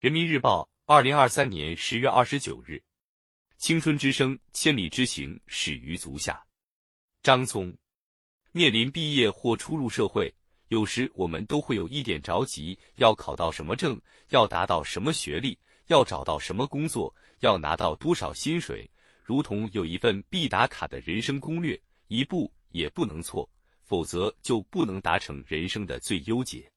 人民日报，二零二三年十月二十九日，青春之声，千里之行，始于足下。张聪，面临毕业或初入社会，有时我们都会有一点着急：要考到什么证，要达到什么学历，要找到什么工作，要拿到多少薪水，如同有一份必打卡的人生攻略，一步也不能错，否则就不能达成人生的最优解。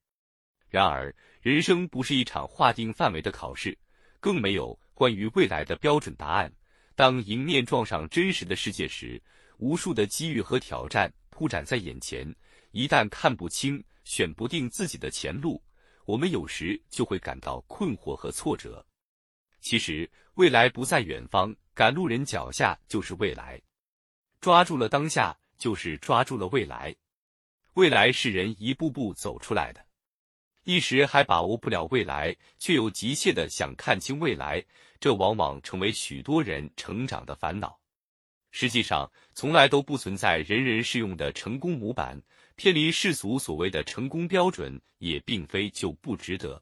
然而，人生不是一场划定范围的考试，更没有关于未来的标准答案。当迎面撞上真实的世界时，无数的机遇和挑战铺展在眼前。一旦看不清、选不定自己的前路，我们有时就会感到困惑和挫折。其实，未来不在远方，赶路人脚下就是未来。抓住了当下，就是抓住了未来。未来是人一步步走出来的。一时还把握不了未来，却又急切的想看清未来，这往往成为许多人成长的烦恼。实际上，从来都不存在人人适用的成功模板，偏离世俗所谓的成功标准，也并非就不值得。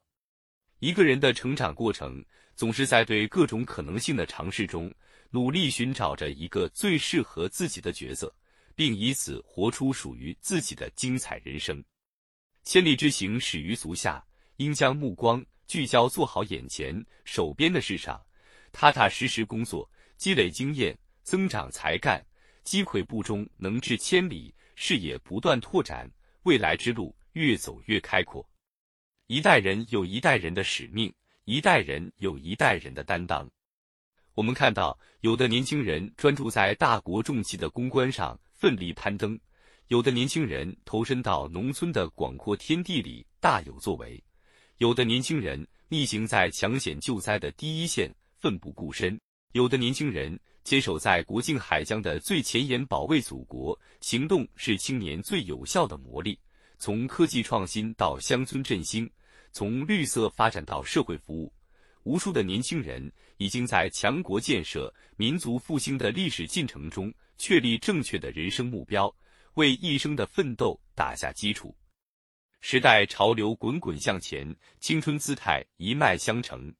一个人的成长过程，总是在对各种可能性的尝试中，努力寻找着一个最适合自己的角色，并以此活出属于自己的精彩人生。千里之行，始于足下。应将目光聚焦做好眼前手边的事上，踏踏实实工作，积累经验，增长才干，积跬步中能至千里，视野不断拓展，未来之路越走越开阔。一代人有一代人的使命，一代人有一代人的担当。我们看到，有的年轻人专注在大国重器的攻关上，奋力攀登。有的年轻人投身到农村的广阔天地里，大有作为；有的年轻人逆行在抢险救灾的第一线，奋不顾身；有的年轻人坚守在国境海疆的最前沿，保卫祖国。行动是青年最有效的磨砺。从科技创新到乡村振兴，从绿色发展到社会服务，无数的年轻人已经在强国建设、民族复兴的历史进程中确立正确的人生目标。为一生的奋斗打下基础。时代潮流滚滚向前，青春姿态一脉相承。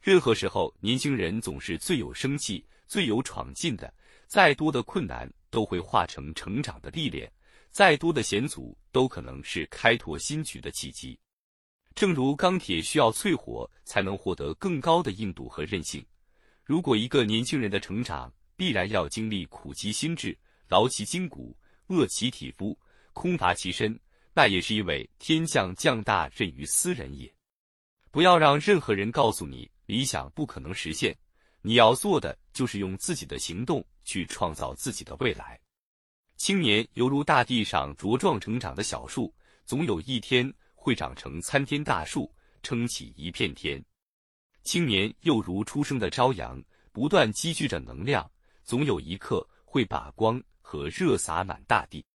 任何时候，年轻人总是最有生气、最有闯劲的。再多的困难都会化成成长的历练，再多的险阻都可能是开拓新局的契机。正如钢铁需要淬火才能获得更高的硬度和韧性。如果一个年轻人的成长必然要经历苦其心志、劳其筋骨。饿其体肤，空乏其身，那也是因为天降降大任于斯人也。不要让任何人告诉你理想不可能实现，你要做的就是用自己的行动去创造自己的未来。青年犹如大地上茁壮成长的小树，总有一天会长成参天大树，撑起一片天。青年又如初升的朝阳，不断积聚着能量，总有一刻会把光。和热洒满大地。